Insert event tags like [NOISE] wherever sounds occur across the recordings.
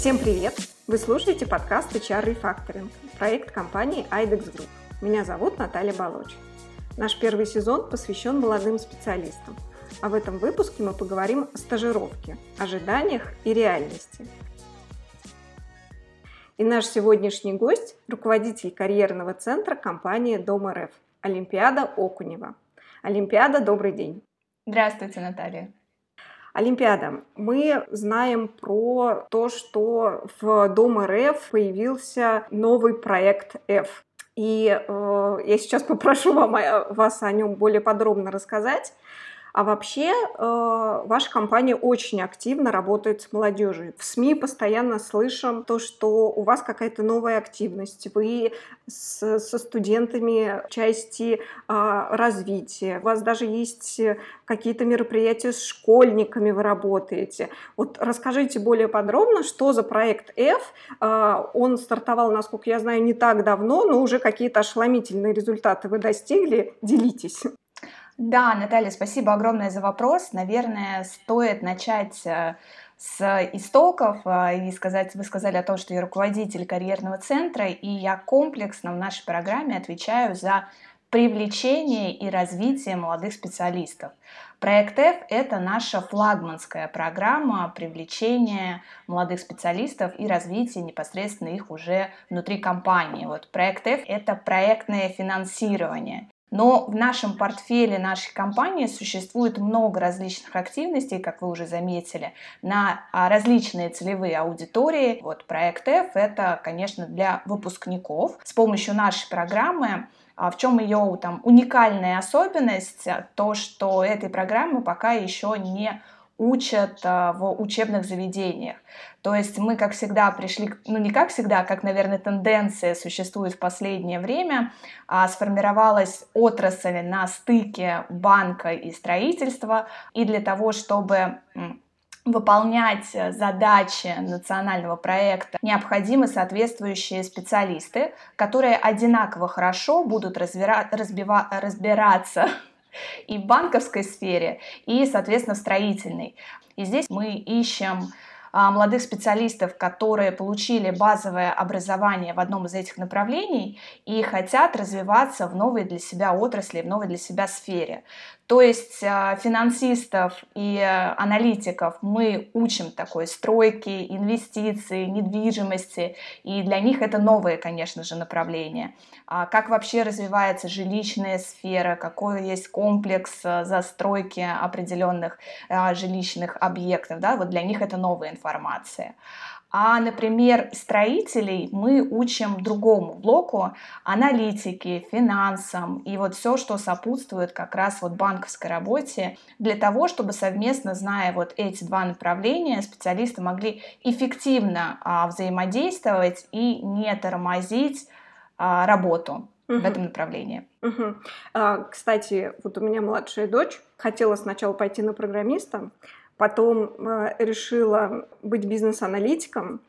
Всем привет! Вы слушаете подкаст HR Refactoring, проект компании IDEX Group. Меня зовут Наталья Балоч. Наш первый сезон посвящен молодым специалистам, а в этом выпуске мы поговорим о стажировке, ожиданиях и реальности. И наш сегодняшний гость – руководитель карьерного центра компании Дом РФ Олимпиада Окунева. Олимпиада, добрый день. Здравствуйте, Наталья. Олимпиада. Мы знаем про то, что в Дом РФ появился новый проект F. И э, я сейчас попрошу вам, вас о нем более подробно рассказать. А вообще э, ваша компания очень активно работает с молодежью. В СМИ постоянно слышим то, что у вас какая-то новая активность, вы с, со студентами части э, развития, у вас даже есть какие-то мероприятия с школьниками вы работаете. Вот расскажите более подробно, что за проект F. Э, он стартовал, насколько я знаю, не так давно, но уже какие-то ошеломительные результаты вы достигли. Делитесь. Да, Наталья, спасибо огромное за вопрос. Наверное, стоит начать э, с истоков э, и сказать, вы сказали о том, что я руководитель карьерного центра, и я комплексно в нашей программе отвечаю за привлечение и развитие молодых специалистов. Проект F – это наша флагманская программа привлечения молодых специалистов и развития непосредственно их уже внутри компании. Вот проект F – это проектное финансирование. Но в нашем портфеле нашей компании существует много различных активностей, как вы уже заметили, на а, различные целевые аудитории. Вот проект F это, конечно, для выпускников. С помощью нашей программы а, в чем ее там уникальная особенность? То, что этой программы пока еще не учат а, в учебных заведениях. То есть мы, как всегда, пришли, ну не как всегда, как, наверное, тенденция существует в последнее время, а сформировалась отрасль на стыке банка и строительства, и для того, чтобы выполнять задачи национального проекта необходимы соответствующие специалисты, которые одинаково хорошо будут разбира- разбива- разбираться и в банковской сфере, и, соответственно, в строительной. И здесь мы ищем молодых специалистов, которые получили базовое образование в одном из этих направлений и хотят развиваться в новой для себя отрасли, в новой для себя сфере. То есть а, финансистов и э, аналитиков мы учим такой стройки, инвестиций, недвижимости, и для них это новое, конечно же, направление. А как вообще развивается жилищная сфера, какой есть комплекс э, застройки определенных а, жилищных объектов, да, вот для них это новая информация. А, например, строителей мы учим другому блоку, аналитики, финансам и вот все, что сопутствует как раз вот банковской работе, для того, чтобы совместно, зная вот эти два направления, специалисты могли эффективно а, взаимодействовать и не тормозить а, работу угу. в этом направлении. Угу. А, кстати, вот у меня младшая дочь хотела сначала пойти на программиста, потом э, решила быть бизнес-аналитиком,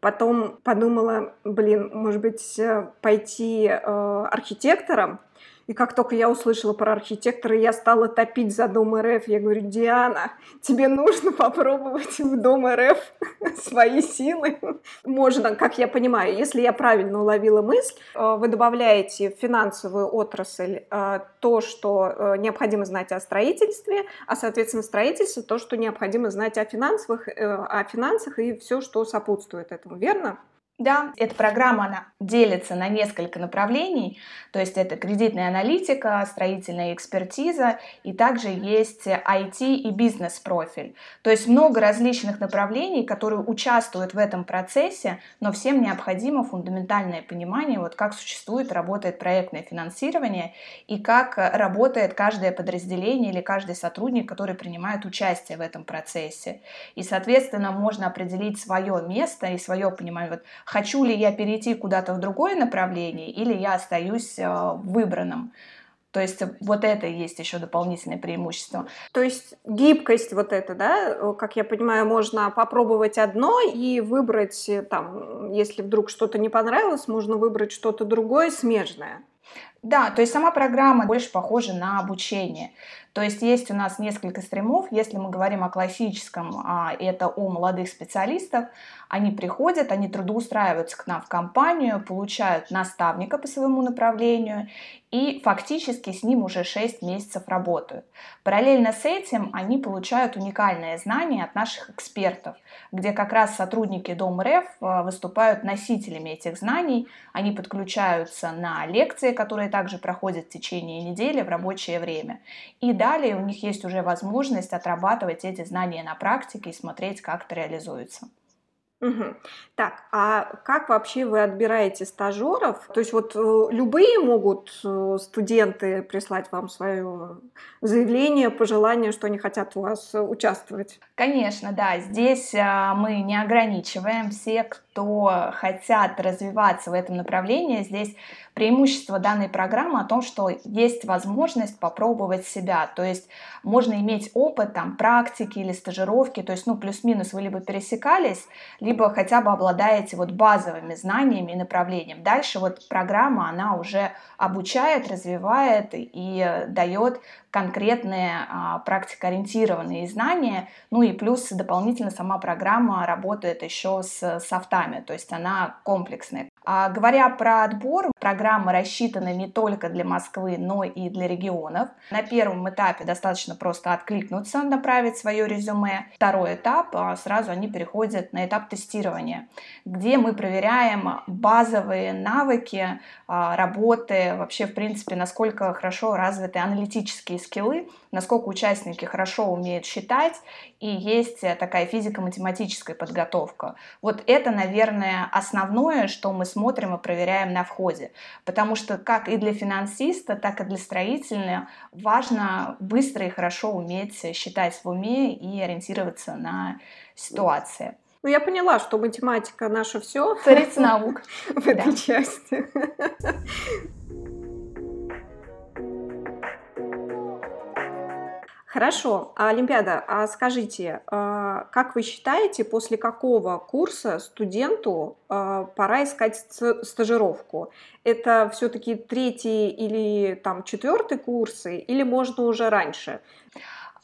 потом подумала, блин, может быть, э, пойти э, архитектором, и как только я услышала про архитектора, я стала топить за Дом РФ. Я говорю, Диана, тебе нужно попробовать в Дом РФ [LAUGHS] свои силы. Можно, как я понимаю, если я правильно уловила мысль, э, вы добавляете в финансовую отрасль э, то, что э, необходимо знать о строительстве, а, соответственно, строительство то, что необходимо знать о финансовых, о финансах и все, что сопутствует этому, верно? Да, эта программа она делится на несколько направлений, то есть это кредитная аналитика, строительная экспертиза и также есть IT и бизнес-профиль. То есть много различных направлений, которые участвуют в этом процессе, но всем необходимо фундаментальное понимание, вот как существует, работает проектное финансирование и как работает каждое подразделение или каждый сотрудник, который принимает участие в этом процессе. И, соответственно, можно определить свое место и свое понимание, вот, хочу ли я перейти куда-то в другое направление или я остаюсь э, в выбранном. То есть вот это и есть еще дополнительное преимущество. То есть гибкость вот эта, да, как я понимаю, можно попробовать одно и выбрать э, там, если вдруг что-то не понравилось, можно выбрать что-то другое смежное. Да, то есть сама программа больше похожа на обучение. То есть есть у нас несколько стримов. Если мы говорим о классическом, а, это о молодых специалистах, они приходят, они трудоустраиваются к нам в компанию, получают наставника по своему направлению и фактически с ним уже 6 месяцев работают. Параллельно с этим они получают уникальные знания от наших экспертов, где как раз сотрудники Дом РФ э, выступают носителями этих знаний, они подключаются на лекции, которые также проходят в течение недели в рабочее время. И далее у них есть уже возможность отрабатывать эти знания на практике и смотреть, как это реализуется. Угу. Так, а как вообще вы отбираете стажеров? То есть вот э, любые могут э, студенты прислать вам свое заявление, пожелание, что они хотят у вас участвовать? Конечно, да. Здесь а, мы не ограничиваем всех, кто хотят развиваться в этом направлении. Здесь преимущество данной программы о том, что есть возможность попробовать себя. То есть можно иметь опыт там, практики или стажировки, то есть ну, плюс-минус вы либо пересекались, либо хотя бы обладаете вот базовыми знаниями и направлением. Дальше вот программа, она уже обучает, развивает и дает конкретные а, практикоориентированные знания. Ну и плюс дополнительно сама программа работает еще с софтами, то есть она комплексная. А говоря про отбор, программа рассчитана не только для Москвы, но и для регионов. На первом этапе достаточно просто откликнуться, направить свое резюме. Второй этап, а, сразу они переходят на этап тестирования, где мы проверяем базовые навыки а, работы, вообще, в принципе, насколько хорошо развиты аналитические скиллы, насколько участники хорошо умеют считать, и есть такая физико-математическая подготовка. Вот это, наверное, основное, что мы смотрим и проверяем на входе. Потому что как и для финансиста, так и для строителя важно быстро и хорошо уметь считать в уме и ориентироваться на ситуации. Ну, я поняла, что математика наша все. Царица наук. [LAUGHS] В этой части. Хорошо, а Олимпиада, а скажите, а, как вы считаете, после какого курса студенту а, пора искать стажировку? Это все-таки третий или там четвертый курсы, или можно уже раньше?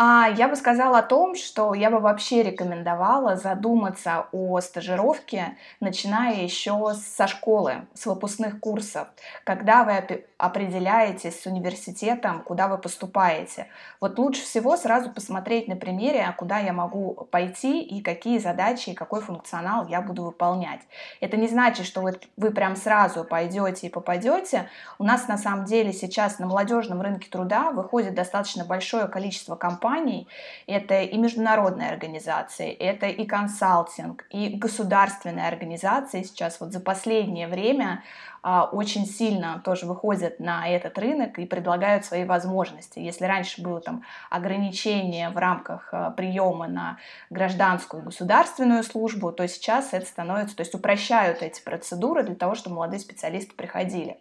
А я бы сказала о том, что я бы вообще рекомендовала задуматься о стажировке, начиная еще со школы, с выпускных курсов, когда вы определяетесь с университетом, куда вы поступаете. Вот лучше всего сразу посмотреть на примере, куда я могу пойти и какие задачи и какой функционал я буду выполнять. Это не значит, что вы, вы прям сразу пойдете и попадете. У нас на самом деле сейчас на молодежном рынке труда выходит достаточно большое количество компаний, компаний. Это и международные организации, это и консалтинг, и государственные организации сейчас вот за последнее время очень сильно тоже выходят на этот рынок и предлагают свои возможности. Если раньше было там ограничение в рамках а, приема на гражданскую государственную службу, то сейчас это становится, то есть упрощают эти процедуры для того, чтобы молодые специалисты приходили.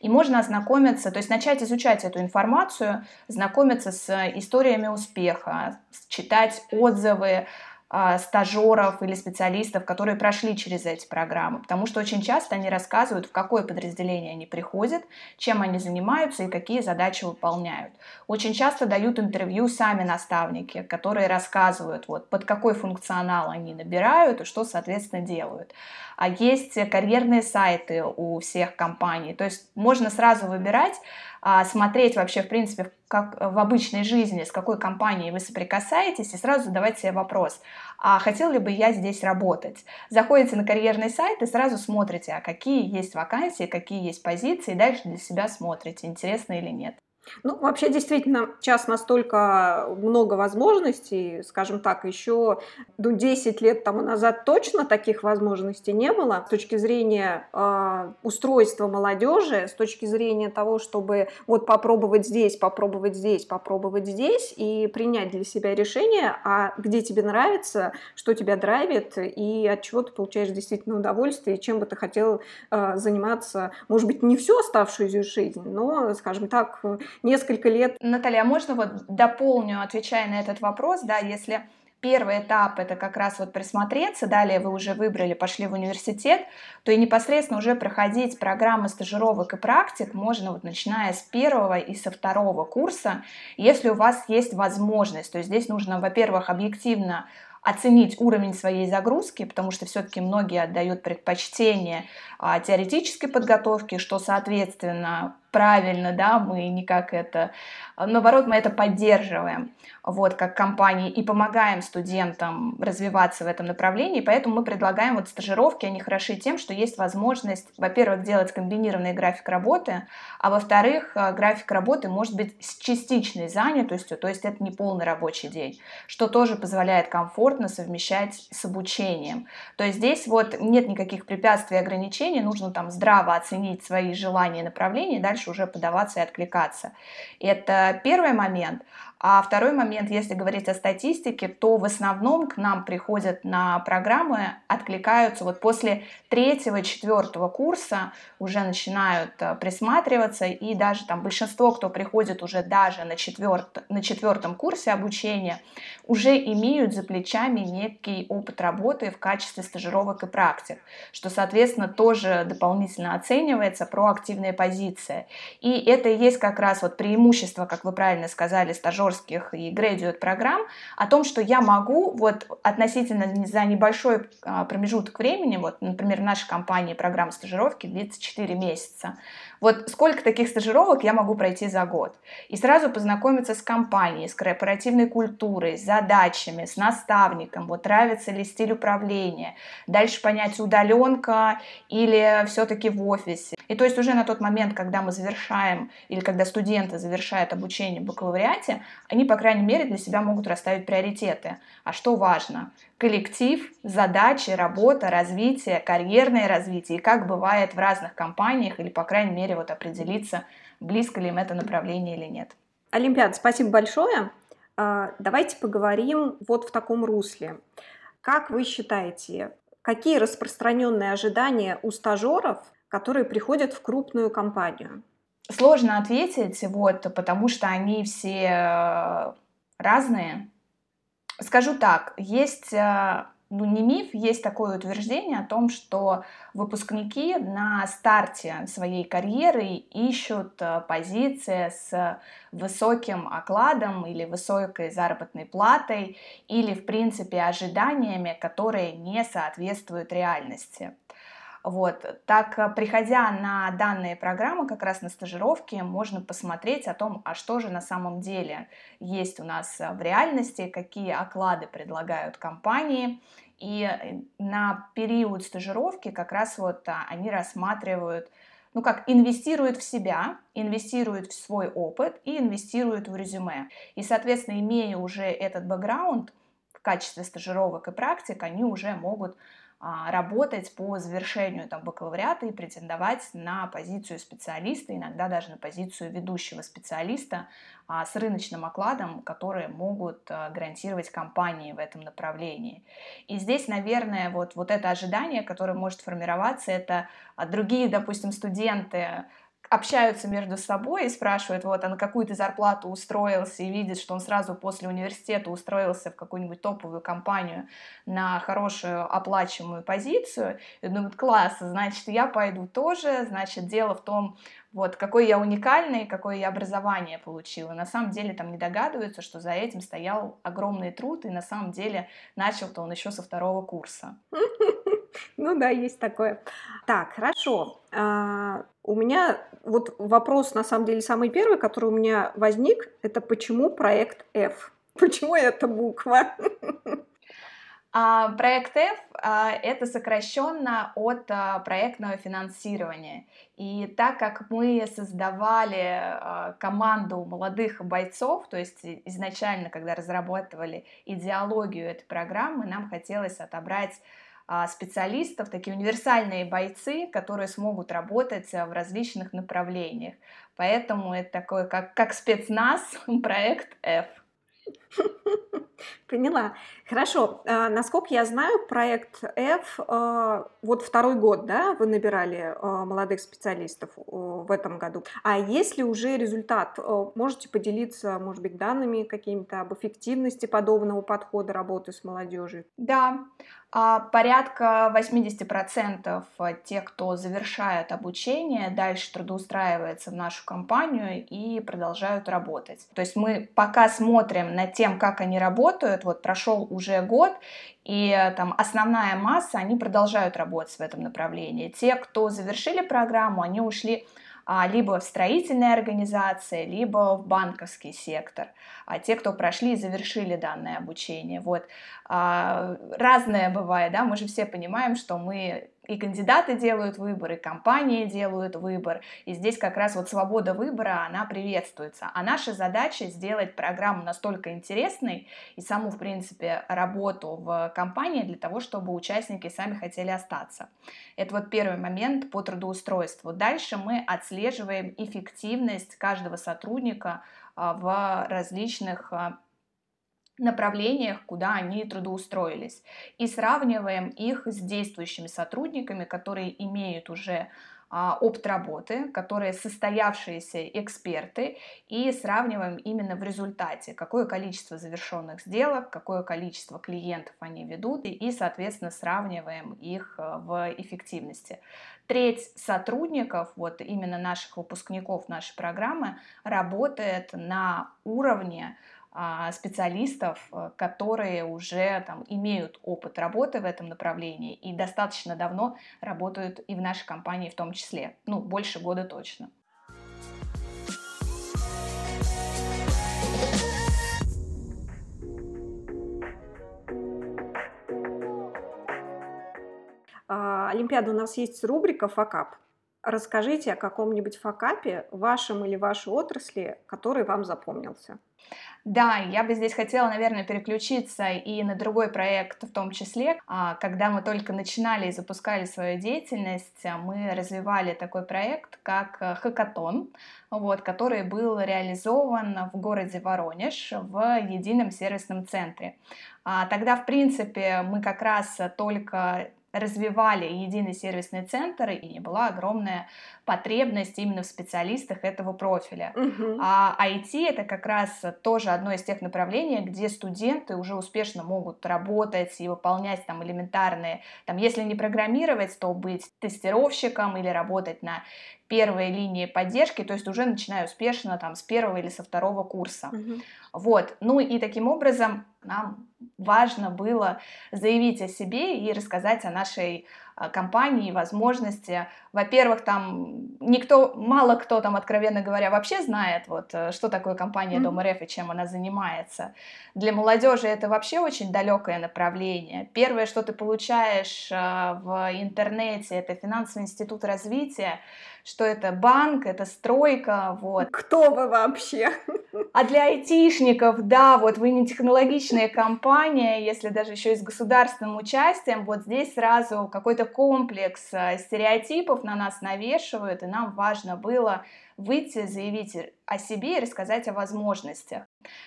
И можно ознакомиться, то есть начать изучать эту информацию, знакомиться с историями успеха, читать отзывы а, стажеров или специалистов, которые прошли через эти программы, потому что очень часто они рассказывают, в какое подразделение они приходят, чем они занимаются и какие задачи выполняют. Очень часто дают интервью сами наставники, которые рассказывают, вот, под какой функционал они набирают и что, соответственно, делают. А есть карьерные сайты у всех компаний, то есть можно сразу выбирать, а, смотреть вообще, в принципе, как в обычной жизни, с какой компанией вы соприкасаетесь, и сразу задавать себе вопрос, а хотел ли бы я здесь работать? Заходите на карьерный сайт и сразу смотрите, а какие есть вакансии, какие есть позиции, и дальше для себя смотрите, интересно или нет. Ну, вообще, действительно, сейчас настолько много возможностей, скажем так, еще ну, 10 лет тому назад точно таких возможностей не было. С точки зрения э, устройства молодежи, с точки зрения того, чтобы вот попробовать здесь, попробовать здесь, попробовать здесь и принять для себя решение, а где тебе нравится, что тебя драйвит и от чего ты получаешь действительно удовольствие, чем бы ты хотел э, заниматься, может быть, не всю оставшуюся жизнь, но, скажем так, несколько лет. Наталья, а можно вот дополню, отвечая на этот вопрос, да, если первый этап это как раз вот присмотреться, далее вы уже выбрали, пошли в университет, то и непосредственно уже проходить программы стажировок и практик можно вот начиная с первого и со второго курса, если у вас есть возможность. То есть здесь нужно, во-первых, объективно оценить уровень своей загрузки, потому что все-таки многие отдают предпочтение а, теоретической подготовке, что, соответственно, правильно, да, мы никак это, наоборот, мы это поддерживаем, вот, как компании, и помогаем студентам развиваться в этом направлении, поэтому мы предлагаем вот стажировки, они хороши тем, что есть возможность, во-первых, делать комбинированный график работы, а во-вторых, э, график работы может быть с частичной занятостью, то есть это не полный рабочий день, что тоже позволяет комфортно совмещать с обучением. То есть здесь вот нет никаких препятствий и ограничений, нужно там здраво оценить свои желания и направления, дальше дальше уже подаваться и откликаться. Это первый момент. А второй момент, если говорить о статистике, то в основном к нам приходят на программы, откликаются вот после третьего, четвертого курса, уже начинают э, присматриваться, и даже там большинство, кто приходит уже даже на, четверт, на четвертом курсе обучения, уже имеют за плечами некий опыт работы в качестве стажировок и практик, что, соответственно, тоже дополнительно оценивается проактивная позиция. И это и есть как раз вот преимущество, как вы правильно сказали, стажеров стажерских и градиот программ о том, что я могу вот относительно за небольшой а, промежуток времени, вот, например, в нашей компании программа стажировки длится 4 месяца, вот сколько таких стажировок я могу пройти за год. И сразу познакомиться с компанией, с корпоративной культурой, с задачами, с наставником, вот нравится ли стиль управления. Дальше понять, удаленка или все-таки в офисе. И то есть уже на тот момент, когда мы завершаем или когда студенты завершают обучение в бакалавриате, они, по крайней мере, для себя могут расставить приоритеты. А что важно? Коллектив, задачи, работа, развитие, карьерное развитие. И как бывает в разных компаниях, или, по крайней мере, вот определиться, близко ли им это направление или нет. Олимпиад, спасибо большое. А, давайте поговорим вот в таком русле. Как вы считаете, какие распространенные ожидания у стажеров, которые приходят в крупную компанию? Сложно ответить, вот, потому что они все э, разные. Скажу так, есть, э, ну не миф, есть такое утверждение о том, что выпускники на старте своей карьеры ищут э, позиции с высоким окладом или высокой заработной платой или, в принципе, ожиданиями, которые не соответствуют реальности. Вот. Так, э, приходя на данные программы, как раз на стажировке, можно посмотреть о том, а что же на самом деле есть у нас э, в реальности, какие оклады предлагают компании. И э, на период стажировки как раз вот они рассматривают, ну как, инвестируют в себя, инвестируют в свой опыт и инвестируют в резюме. И, соответственно, имея уже этот бэкграунд в качестве стажировок и практик, они уже могут а, работать по завершению там, бакалавриата и претендовать на позицию специалиста, иногда даже на позицию ведущего специалиста а, с рыночным окладом, которые могут а, гарантировать компании в этом направлении. И здесь, наверное, вот, вот это ожидание, которое может формироваться, это другие, допустим, студенты, общаются между собой и спрашивают, вот, а на какую ты зарплату устроился, и видит, что он сразу после университета устроился в какую-нибудь топовую компанию на хорошую оплачиваемую позицию, и думают, класс, значит, я пойду тоже, значит, дело в том, вот, какой я уникальный, какое я образование получила. На самом деле там не догадываются, что за этим стоял огромный труд, и на самом деле начал-то он еще со второго курса. [LAUGHS] [LAUGHS] Ну да, есть такое. Так, хорошо. А, у меня вот вопрос, на самом деле, самый первый, который у меня возник, это почему проект F? [LAUGHS] Почему эта буква? А, проект F а, это сокращенно от проектного финансирования. И так как мы создавали команду молодых бойцов, то есть изначально, когда разрабатывали идеологию этой программы, нам хотелось отобрать специалистов, такие универсальные бойцы, которые смогут работать а, в различных направлениях. Поэтому это такой, как, как спецназ, [LAUGHS] проект F. [LAUGHS] Поняла. Хорошо. А, насколько я знаю, проект F, а, вот второй год, да, вы набирали а, молодых специалистов в этом году. А есть ли уже результат? Можете поделиться, может быть, данными какими-то об эффективности подобного подхода работы с молодежью? Да. А порядка 80% тех, кто завершает обучение, дальше трудоустраивается в нашу компанию и продолжают работать. То есть мы пока смотрим на тем, как они работают, вот прошел уже год, и там основная масса, они продолжают работать в этом направлении. Те, кто завершили программу, они ушли а, либо в строительные организации, либо в банковский сектор. А те, кто прошли и завершили данное обучение. Вот. А, разное бывает, да, мы же все понимаем, что мы и кандидаты делают выбор, и компании делают выбор. И здесь как раз вот свобода выбора, она приветствуется. А наша задача сделать программу настолько интересной и саму, в принципе, работу в компании для того, чтобы участники сами хотели остаться. Это вот первый момент по трудоустройству. Дальше мы отслеживаем эффективность каждого сотрудника а, в различных а, направлениях, куда они трудоустроились, и сравниваем их с действующими сотрудниками, которые имеют уже а, опыт работы, которые состоявшиеся эксперты, и сравниваем именно в результате, какое количество завершенных сделок, какое количество клиентов они ведут, и, соответственно, сравниваем их э, в эффективности. Треть сотрудников, вот именно наших выпускников нашей программы, работает на уровне специалистов, э, которые уже там, имеют опыт работы в этом направлении и достаточно давно работают и в нашей компании в том числе. Ну, больше года точно. А, Олимпиада у нас есть рубрика «Факап». Расскажите о каком-нибудь факапе, вашем или вашей отрасли, который вам запомнился. Да, я бы здесь хотела, наверное, переключиться и на другой проект в том числе. А, когда мы только начинали и запускали свою деятельность, мы развивали такой проект, как э, Хакатон, вот, который был реализован в городе Воронеж в едином сервисном центре. А, тогда, в принципе, мы как раз только развивали единый сервисный центр, и была огромная потребность именно в специалистах этого профиля. Угу. А IT это как раз тоже одно из тех направлений, где студенты уже успешно могут работать и выполнять там элементарные, там, если не программировать, то быть тестировщиком или работать на первой линии поддержки, то есть уже начиная успешно там с первого или со второго курса. Угу. Вот, ну и таким образом нам важно было заявить о себе и рассказать о нашей компании, возможности. Во-первых, там никто, мало кто там, откровенно говоря, вообще знает, вот, э, что такое компания Дом РФ и чем она занимается. Для молодежи это вообще очень далекое направление. Первое, что ты получаешь а, в интернете, это финансовый институт развития, что это банк, это стройка, вот. Кто вы вообще? А для айтишников, да, вот вы не технологичная компания, если даже еще и с государственным участием, вот здесь сразу какой-то комплекс э, стереотипов на нас навешивают, и нам важно было выйти, заявить о себе и рассказать о возможностях.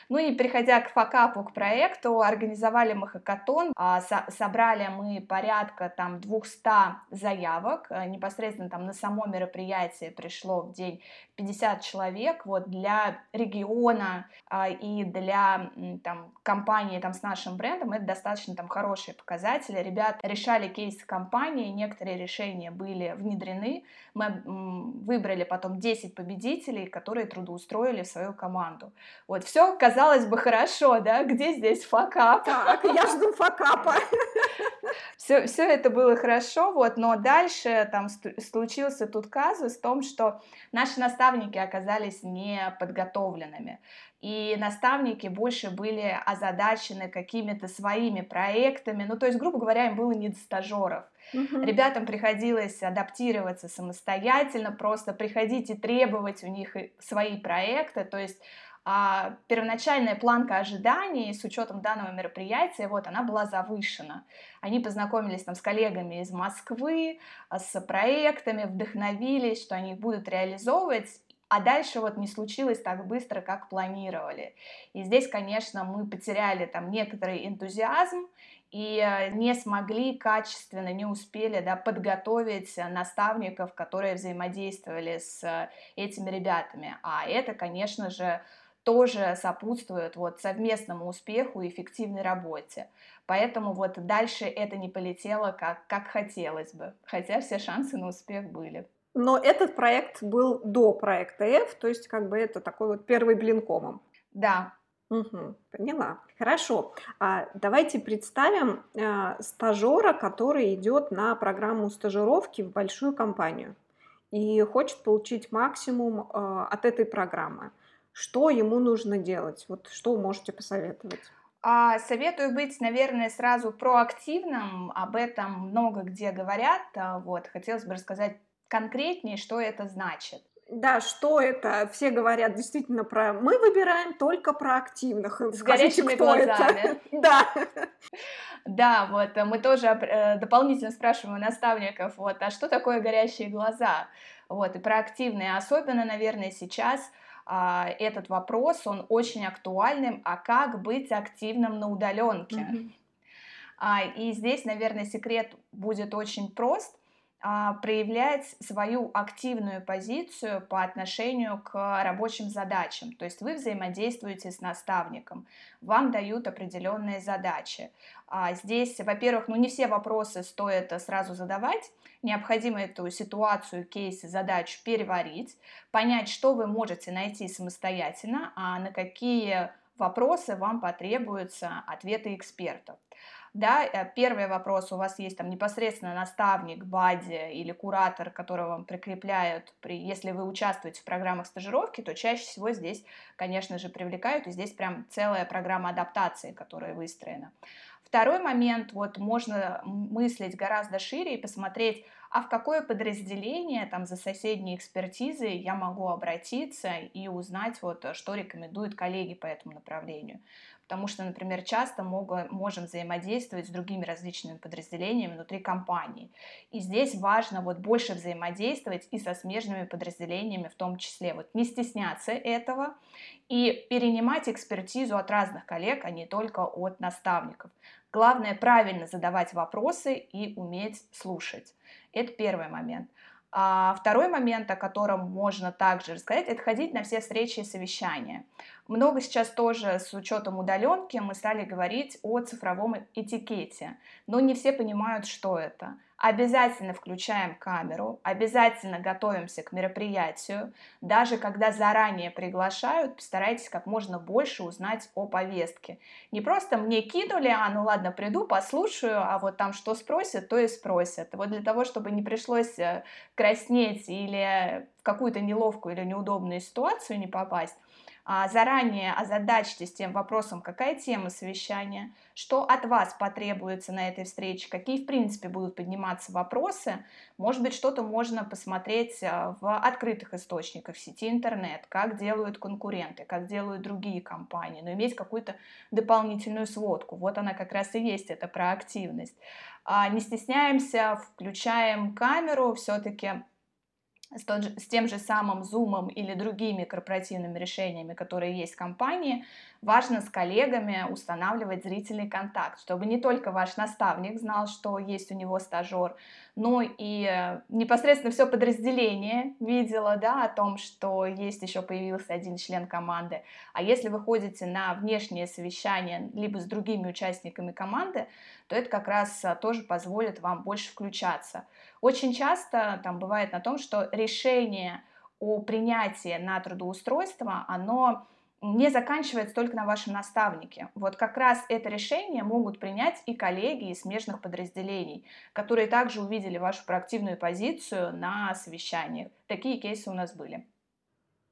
Ну и переходя к факапу, к проекту, организовали мы хакатон, а, собрали мы порядка там 200 заявок, э, непосредственно там на само мероприятие пришло в день 50 человек, вот для региона а, и для там компании там с нашим брендом это достаточно там хорошие показатели. Ребят решали кейсы компании, некоторые решения были внедрены, мы выбрали потом 10 победителей, которые трудоустроили в свою команду. Вот все казалось бы хорошо, да, где здесь факап? Так, я жду факапа. [LAUGHS] Все, все это было хорошо, вот, но дальше там случился тут казус в том, что наши наставники оказались неподготовленными. И наставники больше были озадачены какими-то своими проектами. Ну, то есть, грубо говоря, им было не до стажеров. Угу. Ребятам приходилось адаптироваться самостоятельно, просто приходить и требовать у них свои проекты. То есть а, первоначальная планка ожиданий с учетом данного мероприятия, вот, она была завышена. Они познакомились там с коллегами из Москвы, а, с проектами, вдохновились, что они их будут реализовывать, а дальше вот не случилось так быстро, как планировали. И здесь, конечно, мы потеряли там некоторый энтузиазм и э, не смогли качественно, не успели да, подготовить наставников, которые взаимодействовали с э, этими ребятами. А это, конечно же, тоже сопутствует вот совместному успеху и эффективной работе. Поэтому вот дальше это не полетело как, как хотелось бы, хотя все шансы на успех были. Но этот проект был до проекта F, то есть как бы это такой вот первый блин комом. Да. Угу, поняла. Хорошо. А давайте представим э, стажера, который идет на программу стажировки в большую компанию и хочет получить максимум э, от этой программы. Что ему нужно делать? Вот что вы можете посоветовать? А, советую быть, наверное, сразу проактивным. Об этом много где говорят. А, вот, хотелось бы рассказать конкретнее, что это значит. Да, что это? Все говорят действительно про... Мы выбираем только про активных. С Скажите, горячими глазами. [LAUGHS] Да. Да, вот мы тоже э, дополнительно спрашиваем у наставников, вот, а что такое горящие глаза? Вот, и про активные, особенно, наверное, сейчас а, этот вопрос, он очень актуальным, а как быть активным на удаленке? Mm-hmm. А, и здесь, наверное, секрет будет очень прост. А, проявлять свою активную позицию по отношению к рабочим задачам. То есть вы взаимодействуете с наставником, вам дают определенные задачи. А здесь, во-первых, ну не все вопросы стоит сразу задавать, необходимо эту ситуацию, кейсы, задачу переварить, понять, что вы можете найти самостоятельно, а на какие вопросы вам потребуются ответы экспертов да, э, первый вопрос, у вас есть там непосредственно наставник, бади или куратор, которого вам прикрепляют, при, если вы участвуете в программах стажировки, то чаще всего здесь, конечно же, привлекают, и здесь прям целая программа адаптации, которая выстроена. Второй момент, вот можно мыслить гораздо шире и посмотреть, а в какое подразделение там за соседней экспертизой я могу обратиться и узнать, вот, что рекомендуют коллеги по этому направлению потому что, например, часто могут, можем взаимодействовать с другими различными подразделениями внутри компании. И здесь важно вот больше взаимодействовать и со смежными подразделениями в том числе. Вот не стесняться этого и перенимать экспертизу от разных коллег, а не только от наставников. Главное правильно задавать вопросы и уметь слушать. Это первый момент. А второй момент, о котором можно также рассказать, это ходить на все встречи и совещания. Много сейчас тоже с учетом удаленки мы стали говорить о цифровом этикете, но не все понимают, что это. Обязательно включаем камеру, обязательно готовимся к мероприятию. Даже когда заранее приглашают, постарайтесь как можно больше узнать о повестке. Не просто мне кинули, а ну ладно, приду, послушаю, а вот там что спросят, то и спросят. Вот для того, чтобы не пришлось э, краснеть или в какую-то неловкую или неудобную ситуацию не попасть, заранее озадачьтесь тем вопросом, какая тема совещания, что от вас потребуется на этой встрече, какие, в принципе, будут подниматься вопросы. Может быть, что-то можно посмотреть а, в открытых источниках в сети интернет, как делают конкуренты, как делают другие компании, но иметь какую-то дополнительную сводку. Вот она как раз и есть, это про активность. А, не стесняемся, включаем камеру, все-таки с, тот же, с тем же самым Zoom или другими корпоративными решениями, которые есть в компании, важно с коллегами устанавливать зрительный контакт, чтобы не только ваш наставник знал, что есть у него стажер, но и э, непосредственно все подразделение видело да, о том, что есть еще появился один член команды. А если вы ходите на внешнее совещание либо с другими участниками команды, то это как раз э, тоже позволит вам больше включаться. Очень часто там бывает на том, что решение о принятии на трудоустройство, оно не заканчивается только на вашем наставнике. Вот как раз это решение могут принять и коллеги из смежных подразделений, которые также увидели вашу проактивную позицию на совещаниях. Такие кейсы у нас были.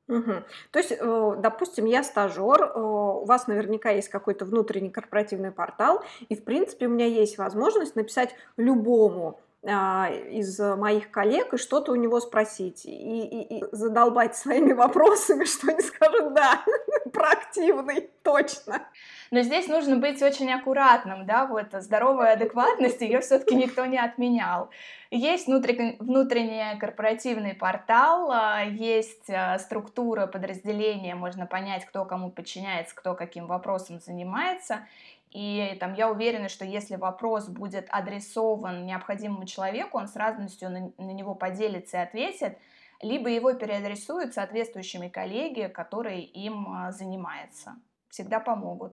Угу. То есть, э, допустим, я стажер, э, у вас наверняка есть какой-то внутренний корпоративный портал, и, в принципе, у меня есть возможность написать любому из моих коллег и что-то у него спросить. И, и, и задолбать своими [LAUGHS] вопросами, что они скажут «да, [LAUGHS] проактивный, точно». Но здесь нужно быть очень аккуратным, да, вот здоровая адекватность, ее все-таки никто не отменял. Есть внутренний корпоративный портал, а, есть а, структура подразделения, можно понять, кто кому подчиняется, кто каким вопросом занимается. И там я уверена, что если вопрос будет адресован необходимому человеку, он с радостью на, на него поделится и ответит, либо его переадресуют соответствующими коллеги, которые им а, занимаются. Всегда помогут.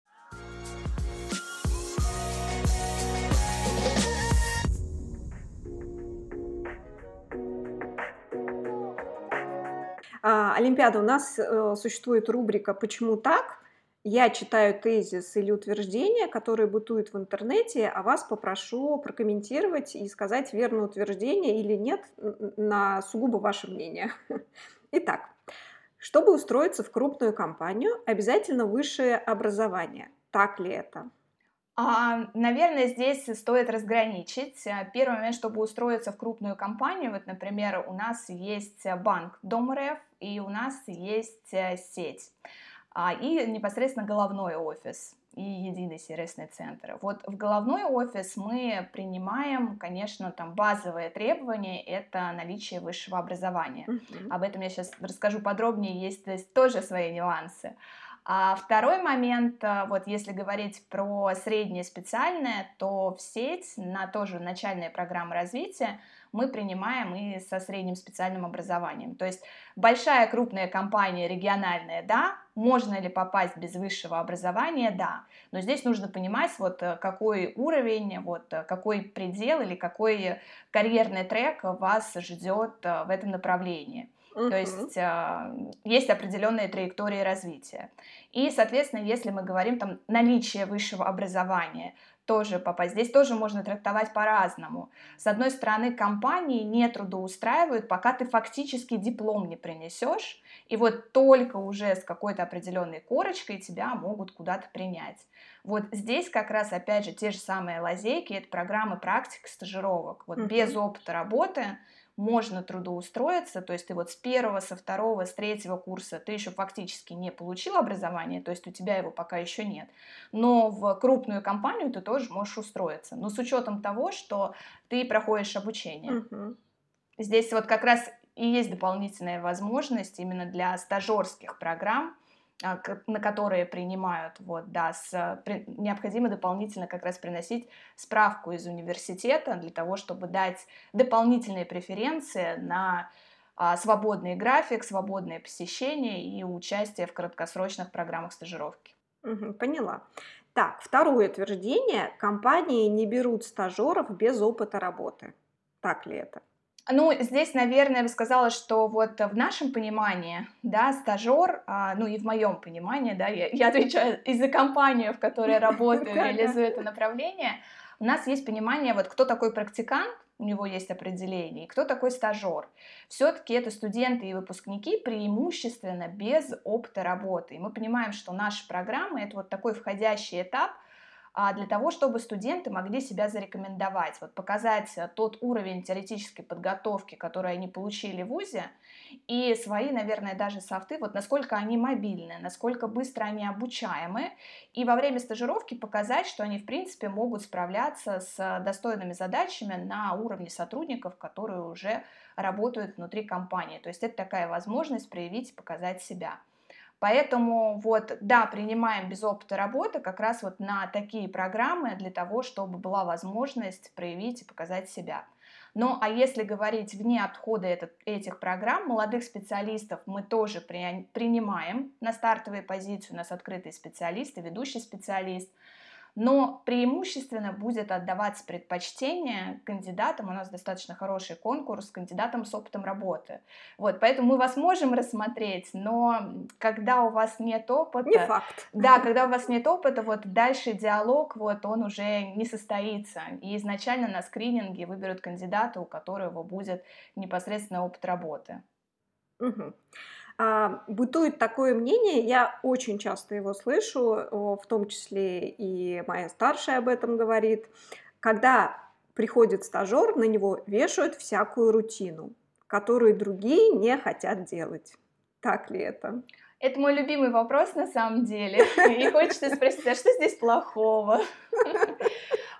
А, Олимпиада, у нас э, существует рубрика «Почему так?». Я читаю тезис или утверждение, которые бытуют в интернете, а вас попрошу прокомментировать и сказать верное утверждение или нет на сугубо ваше мнение. [LAUGHS] Итак, чтобы устроиться в крупную компанию, обязательно высшее образование. Так ли это? А, наверное, здесь стоит разграничить. Первый момент, чтобы устроиться в крупную компанию, вот, например, у нас есть банк Дом.РФ, и у нас есть э, сеть, а, и непосредственно головной офис и единый сервисный центр. Вот в головной офис мы принимаем, конечно, там базовые требования, это наличие высшего образования. Mm-hmm. Об этом я сейчас расскажу подробнее, есть здесь тоже свои нюансы. А второй момент, э, вот если говорить про среднее специальное, то в сеть на тоже начальные программы развития мы принимаем и со средним специальным образованием. То есть большая крупная компания региональная, да, можно ли попасть без высшего образования, да, но здесь нужно понимать, вот э, какой уровень, вот э, какой предел или какой карьерный трек вас ждет в этом направлении. Uh-huh. То есть э, есть определенные траектории развития. И, соответственно, если мы говорим там наличие высшего образования, тоже попасть. Здесь тоже можно трактовать по-разному. С одной стороны, компании не трудоустраивают, пока ты фактически диплом не принесешь, и вот только уже с какой-то определенной корочкой тебя могут куда-то принять. Вот здесь как раз, опять же, те же самые лазейки, это программы практик, стажировок. Вот uh-huh. без опыта работы можно трудоустроиться, то есть ты вот с первого, со второго, с третьего курса ты еще фактически не получил образование, то есть у тебя его пока еще нет, но в крупную компанию ты тоже можешь устроиться, но с учетом того, что ты проходишь обучение. Угу. Здесь вот как раз и есть дополнительная возможность именно для стажерских программ, на которые принимают, вот, да, с, при, необходимо дополнительно как раз приносить справку из университета для того, чтобы дать дополнительные преференции на а, свободный график, свободное посещение и участие в краткосрочных программах стажировки. Поняла. Так, второе утверждение. Компании не берут стажеров без опыта работы. Так ли это? Ну, здесь, наверное, я бы сказала, что вот в нашем понимании, да, стажер, а, ну и в моем понимании, да, я, я отвечаю из-за компании, в которой [LAUGHS] работаю, реализую это направление, у нас есть понимание, вот кто такой практикант, у него есть определение, и кто такой стажер. Все-таки это студенты и выпускники преимущественно без опыта работы. И мы понимаем, что наши программы это вот такой входящий этап – для того, чтобы студенты могли себя зарекомендовать, вот показать э, тот уровень теоретической подготовки, который они получили в ВУЗе, и свои, наверное, даже софты, вот насколько они мобильны, насколько быстро они обучаемы, и во время стажировки показать, что они, в принципе, могут справляться с достойными задачами на уровне сотрудников, которые уже работают внутри компании. То есть это такая возможность проявить показать себя. Поэтому вот, да, принимаем без опыта работы как раз вот на такие программы для того, чтобы была возможность проявить и показать себя. Ну а если говорить вне отхода этот, этих программ, молодых специалистов мы тоже при, принимаем на стартовые позиции, у нас открытые специалисты, ведущий специалист – но преимущественно будет отдаваться предпочтение кандидатам, у нас достаточно хороший конкурс, кандидатам с опытом работы. Вот, поэтому мы вас можем рассмотреть, но когда у вас нет опыта... Не факт. Да, когда у вас нет опыта, вот дальше диалог, вот он уже не состоится. И изначально на скрининге выберут кандидата, у которого будет непосредственно опыт работы. Угу. А, бытует такое мнение, я очень часто его слышу, в том числе и моя старшая об этом говорит, когда приходит стажер, на него вешают всякую рутину, которую другие не хотят делать. Так ли это? Это мой любимый вопрос на самом деле. И хочется спросить, а что здесь плохого?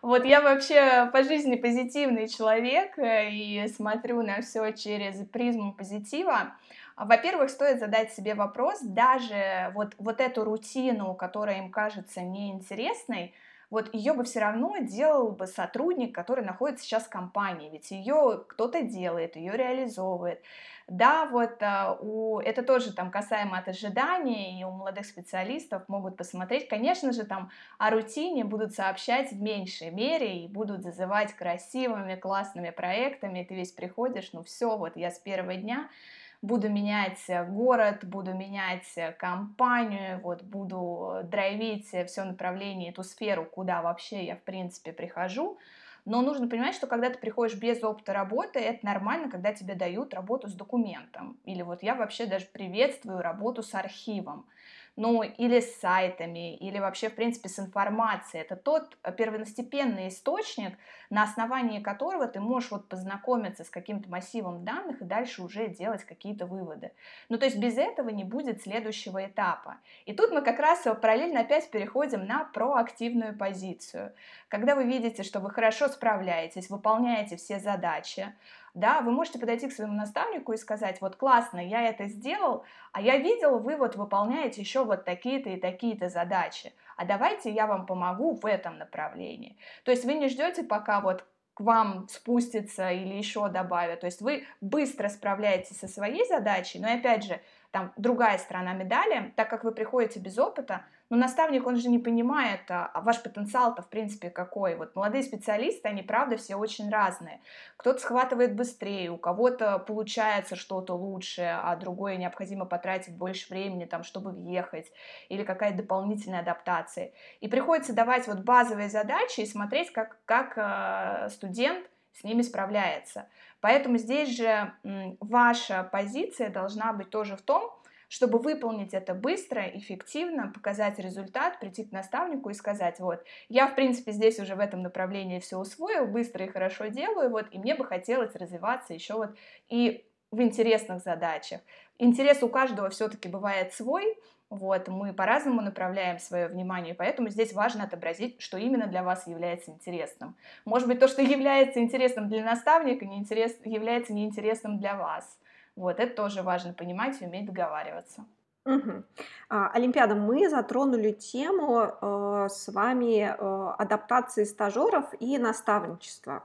Вот я вообще по жизни позитивный человек э, и смотрю на все через призму позитива. Во-первых, стоит задать себе вопрос, даже вот, вот эту рутину, которая им кажется неинтересной, вот ее бы все равно делал бы сотрудник, который находится сейчас в компании, ведь ее кто-то делает, ее реализовывает. Да, вот а, у, это тоже там касаемо от ожиданий, и у молодых специалистов могут посмотреть, конечно же, там о рутине будут сообщать в меньшей мере и будут зазывать красивыми, классными проектами, ты весь приходишь, ну все, вот я с первого дня буду менять город, буду менять компанию, вот буду драйвить все направление, эту сферу, куда вообще я, в принципе, прихожу, но нужно понимать, что когда ты приходишь без опыта работы, это нормально, когда тебе дают работу с документом. Или вот я вообще даже приветствую работу с архивом ну, или с сайтами, или вообще, в принципе, с информацией. Это тот э, первостепенный источник, на основании которого ты можешь вот познакомиться с каким-то массивом данных и дальше уже делать какие-то выводы. Ну, то есть без этого не будет следующего этапа. И тут мы как раз параллельно опять переходим на проактивную позицию. Когда вы видите, что вы хорошо справляетесь, выполняете все задачи, да, вы можете подойти к своему наставнику и сказать, вот классно, я это сделал, а я видел, вы вот выполняете еще вот такие-то и такие-то задачи, а давайте я вам помогу в этом направлении. То есть вы не ждете, пока вот к вам спустится или еще добавят, то есть вы быстро справляетесь со своей задачей, но опять же, там другая сторона медали, так как вы приходите без опыта, но наставник, он же не понимает, а, а ваш потенциал-то, в принципе, какой. Вот молодые специалисты, они, правда, все очень разные. Кто-то схватывает быстрее, у кого-то получается что-то лучше, а другое необходимо потратить больше времени, там, чтобы въехать, или какая-то дополнительная адаптация. И приходится давать вот базовые задачи и смотреть, как, как э, студент с ними справляется. Поэтому здесь же ваша позиция должна быть тоже в том, чтобы выполнить это быстро, эффективно, показать результат, прийти к наставнику и сказать, вот, я, в принципе, здесь уже в этом направлении все усвоил, быстро и хорошо делаю, вот, и мне бы хотелось развиваться еще вот и в интересных задачах. Интерес у каждого все-таки бывает свой, вот, мы по-разному направляем свое внимание, поэтому здесь важно отобразить, что именно для вас является интересным. Может быть, то, что является интересным для наставника, не интерес, является неинтересным для вас. Вот, это тоже важно понимать и уметь договариваться. Угу. Олимпиада, мы затронули тему э, с вами э, адаптации стажеров и наставничества.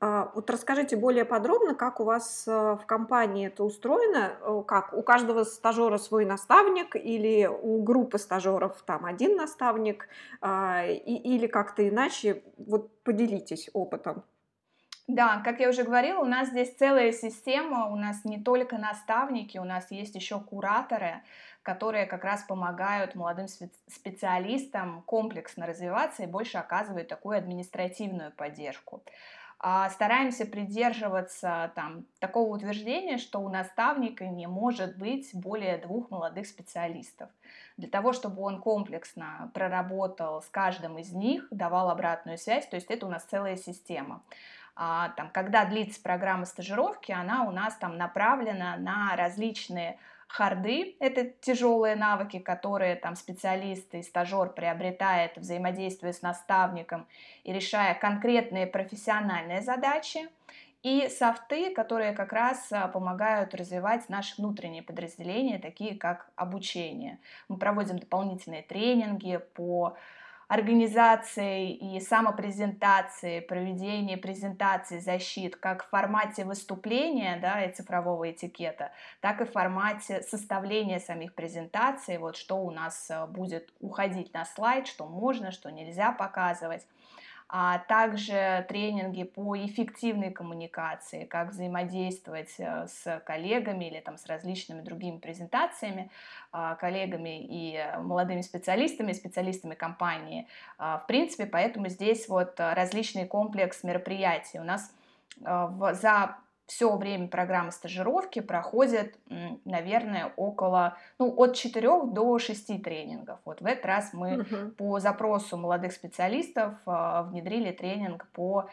Э, вот расскажите более подробно, как у вас э, в компании это устроено, э, как у каждого стажера свой наставник или у группы стажеров там один наставник, э, и, или как-то иначе. Вот поделитесь опытом. Да, как я уже говорила, у нас здесь целая система, у нас не только наставники, у нас есть еще кураторы, которые как раз помогают молодым специалистам комплексно развиваться и больше оказывают такую административную поддержку. А, стараемся придерживаться там, такого утверждения, что у наставника не может быть более двух молодых специалистов. Для того, чтобы он комплексно проработал с каждым из них, давал обратную связь, то есть это у нас целая система там, когда длится программа стажировки, она у нас там направлена на различные харды, это тяжелые навыки, которые там специалист и стажер приобретает, взаимодействуя с наставником и решая конкретные профессиональные задачи, и софты, которые как раз а, помогают развивать наши внутренние подразделения, такие как обучение. Мы проводим дополнительные тренинги по организации и самопрезентации, проведения презентации защит как в формате выступления да, и цифрового этикета, так и в формате составления самих презентаций, вот что у нас э, будет уходить на слайд, что можно, что нельзя показывать а также тренинги по эффективной коммуникации, как взаимодействовать э, с коллегами или там, с различными другими презентациями, а, коллегами и молодыми специалистами, специалистами компании. А, в принципе, поэтому здесь вот различный комплекс мероприятий. У нас э, за все время программы стажировки проходит, наверное, около, ну, от 4 до 6 тренингов. Вот в этот раз мы угу. по запросу молодых специалистов а, внедрили тренинг по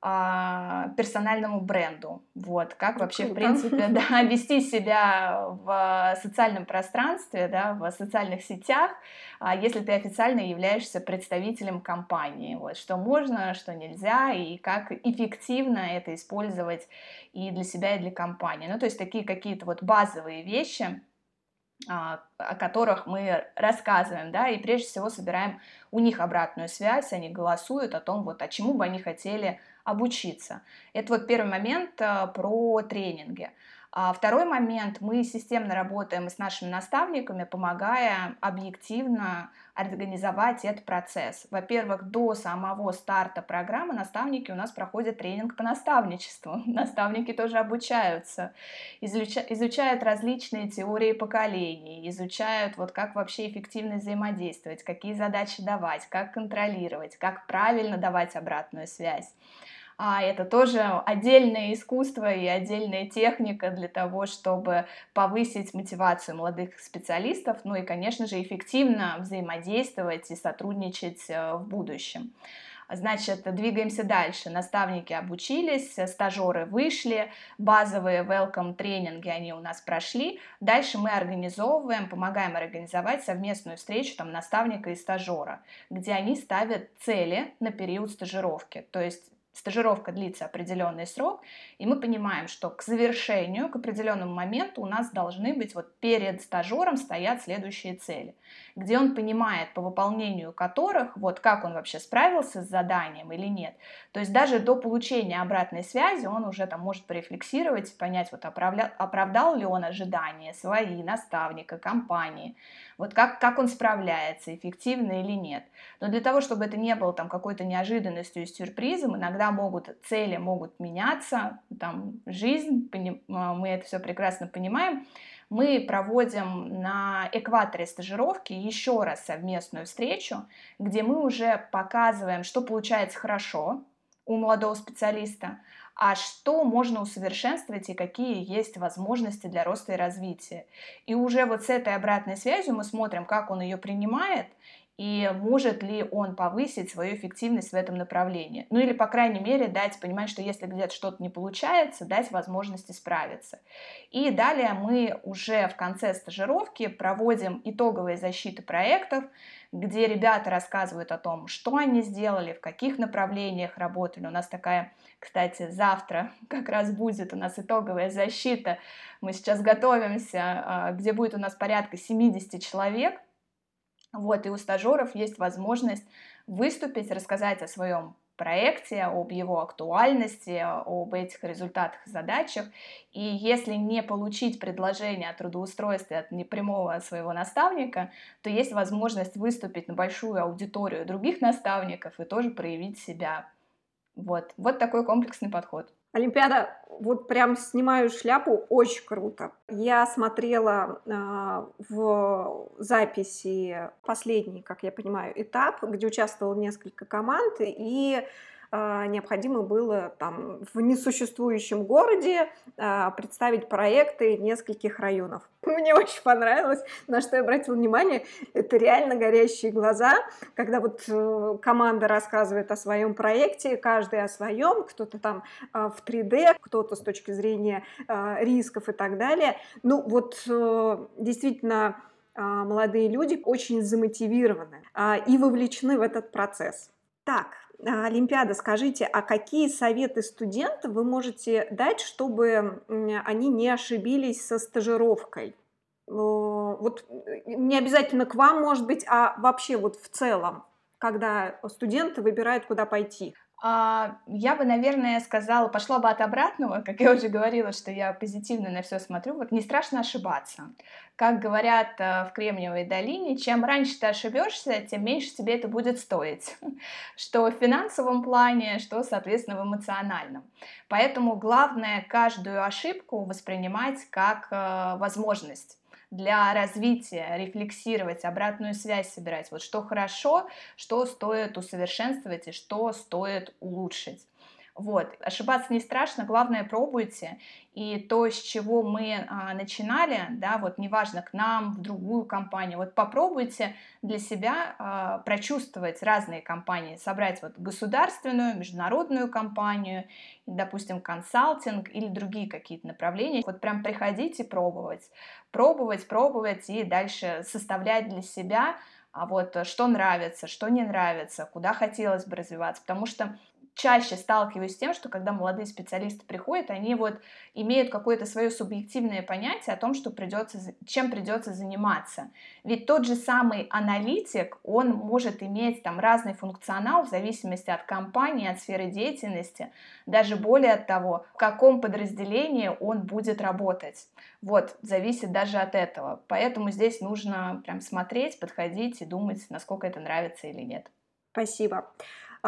персональному бренду. Вот, как вообще, в принципе, [LAUGHS] да, вести себя в социальном пространстве, да, в социальных сетях, а, если ты официально являешься представителем компании. Вот, что можно, что нельзя, и как эффективно это использовать и для себя, и для компании. Ну, то есть такие какие-то вот базовые вещи, а, о которых мы рассказываем, да, и прежде всего собираем у них обратную связь, они голосуют о том, вот, о чему бы они хотели обучиться. Это вот первый момент а, про тренинги. А второй момент, мы системно работаем с нашими наставниками, помогая объективно организовать этот процесс. Во-первых, до самого старта программы наставники у нас проходят тренинг по наставничеству. [LAUGHS] Наставники тоже обучаются, изучают различные теории поколений, изучают, вот как вообще эффективно взаимодействовать, какие задачи давать, как контролировать, как правильно давать обратную связь а это тоже отдельное искусство и отдельная техника для того, чтобы повысить мотивацию молодых специалистов, ну и, конечно же, эффективно взаимодействовать и сотрудничать э, в будущем. Значит, двигаемся дальше. Наставники обучились, стажеры вышли, базовые welcome тренинги они у нас прошли. Дальше мы организовываем, помогаем организовать совместную встречу там, наставника и стажера, где они ставят цели на период стажировки. То есть стажировка длится определенный срок, и мы понимаем, что к завершению, к определенному моменту у нас должны быть вот перед стажером стоят следующие цели, где он понимает, по выполнению которых, вот как он вообще справился с заданием или нет. То есть даже до получения обратной связи он уже там может порефлексировать, понять, вот оправдал, ли он ожидания свои, наставника, компании, вот как, как он справляется, эффективно или нет. Но для того, чтобы это не было там какой-то неожиданностью и сюрпризом, иногда могут, цели могут меняться, там жизнь, а, мы это все прекрасно понимаем, мы проводим на экваторе стажировки еще раз совместную встречу, где мы уже показываем, что получается хорошо у молодого специалиста, а что можно усовершенствовать и какие есть возможности для роста и развития. И уже вот с этой обратной связью мы смотрим, как он ее принимает и может ли он повысить свою эффективность в этом направлении. Ну или, по крайней мере, дать понимать, что если где-то что-то не получается, дать возможность исправиться. И далее мы уже в конце стажировки проводим итоговые защиты проектов, где ребята рассказывают о том, что они сделали, в каких направлениях работали. У нас такая, кстати, завтра [LAUGHS] как раз будет у нас итоговая защита. Мы сейчас готовимся, а, где будет у нас порядка 70 человек, вот, и у стажеров есть возможность выступить, рассказать о своем проекте, об его актуальности, об этих результатах и задачах. И если не получить предложение о трудоустройстве от непрямого своего наставника, то есть возможность выступить на большую аудиторию других наставников и тоже проявить себя. Вот, вот такой комплексный подход. Олимпиада, вот прям снимаю шляпу, очень круто. Я смотрела э, в записи последний, как я понимаю, этап, где участвовало несколько команд, и необходимо было там в несуществующем городе а, представить проекты нескольких районов. [LAUGHS] Мне очень понравилось, на что я обратила внимание, это реально горящие глаза, когда вот э, команда рассказывает о своем проекте, каждый о своем, кто-то там а, в 3D, кто-то с точки зрения рисков и так далее. Ну вот э, действительно молодые люди очень замотивированы и вовлечены в этот процесс. Так, а, Олимпиада, скажите, а какие советы студентам вы можете дать, чтобы они не ошибились со стажировкой? Вот не обязательно к вам, может быть, а вообще вот в целом, когда студенты выбирают, куда пойти. А, я бы, наверное, сказала, пошла бы от обратного, как я уже говорила, что я позитивно на все смотрю. Вот не страшно ошибаться. Как говорят э, в Кремниевой долине, чем раньше ты ошибешься, тем меньше тебе это будет стоить. [LAUGHS] Что в финансовом плане, что, соответственно, в эмоциональном. Поэтому главное каждую ошибку воспринимать как э, возможность для развития, рефлексировать, обратную связь собирать. Вот что хорошо, что стоит усовершенствовать и что стоит улучшить. Вот, ошибаться не страшно, главное пробуйте. И то, с чего мы а, начинали, да, вот неважно, к нам, в другую компанию, вот попробуйте для себя а, прочувствовать разные компании, собрать вот государственную, международную компанию, допустим, консалтинг или другие какие-то направления. Вот прям приходите пробовать, пробовать, пробовать и дальше составлять для себя а вот что нравится, что не нравится, куда хотелось бы развиваться, потому что чаще сталкиваюсь с тем, что когда молодые специалисты приходят, они вот имеют какое-то свое субъективное понятие о том, что придется, чем придется заниматься. Ведь тот же самый аналитик, он может иметь там разный функционал в зависимости от компании, от сферы деятельности, даже более от того, в каком подразделении он будет работать. Вот, зависит даже от этого. Поэтому здесь нужно прям смотреть, подходить и думать, насколько это нравится или нет. Спасибо.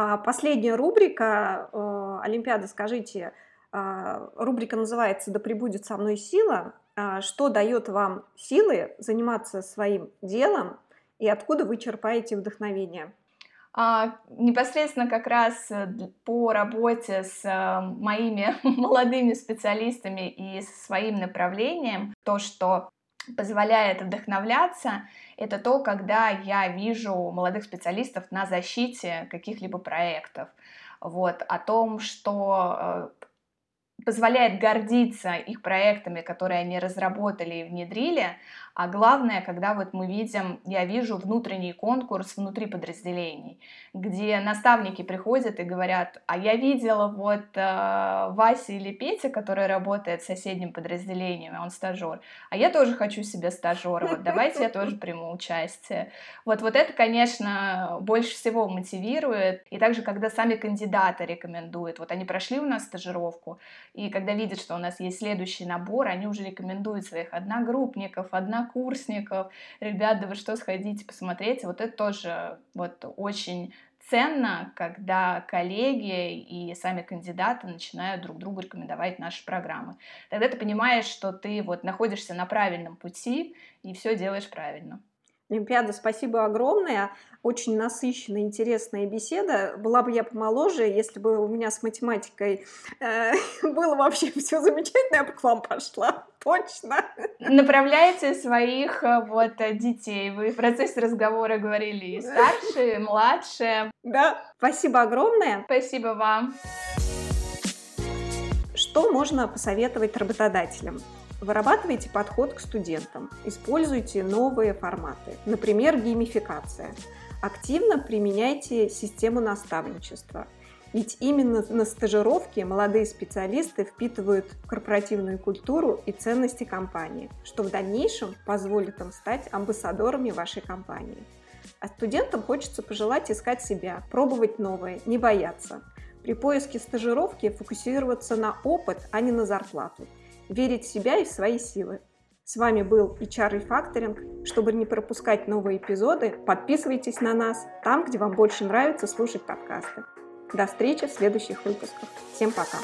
А, последняя рубрика э, Олимпиада, скажите, а, рубрика называется «Да пребудет со мной сила». А, что дает вам силы заниматься своим делом и откуда вы черпаете вдохновение? А, непосредственно как раз э, по работе с э, моими [LAUGHS] молодыми специалистами и своим направлением, то, что позволяет вдохновляться, это то, когда я вижу молодых специалистов на защите каких-либо проектов. Вот, о том, что э, позволяет гордиться их проектами, которые они разработали и внедрили, а главное, когда вот мы видим, я вижу внутренний конкурс внутри подразделений, где наставники приходят и говорят, а я видела вот э, Вася или Петя, который работает в соседнем подразделении, он стажер, а я тоже хочу себе стажера, вот давайте я тоже приму участие. Вот, вот это, конечно, больше всего мотивирует, и также, когда сами кандидаты рекомендуют, вот они прошли у нас стажировку, и когда видят, что у нас есть следующий набор, они уже рекомендуют своих одногруппников, однокурсников, ребят, да вы что, сходите, посмотрите. Вот это тоже вот очень ценно, когда коллеги и сами кандидаты начинают друг другу рекомендовать наши программы. Тогда ты понимаешь, что ты вот находишься на правильном пути и все делаешь правильно. Олимпиада, спасибо огромное. Очень насыщенная, интересная беседа. Была бы я помоложе, если бы у меня с математикой э, [LAUGHS] было вообще все замечательно, я бы к вам пошла. Точно. Направляйте своих э, вот детей. Вы в процессе разговора говорили и старшие, и младшие. Да. Спасибо огромное. Спасибо вам. Что можно посоветовать работодателям? Вырабатывайте подход к студентам, используйте новые форматы, например, геймификация. Активно применяйте систему наставничества. Ведь именно на стажировке молодые специалисты впитывают корпоративную культуру и ценности компании, что в дальнейшем позволит им стать амбассадорами вашей компании. А студентам хочется пожелать искать себя, пробовать новое, не бояться. При поиске стажировки фокусироваться на опыт, а не на зарплату – верить в себя и в свои силы. С вами был HR Refactoring. Чтобы не пропускать новые эпизоды, подписывайтесь на нас там, где вам больше нравится слушать подкасты. До встречи в следующих выпусках. Всем пока!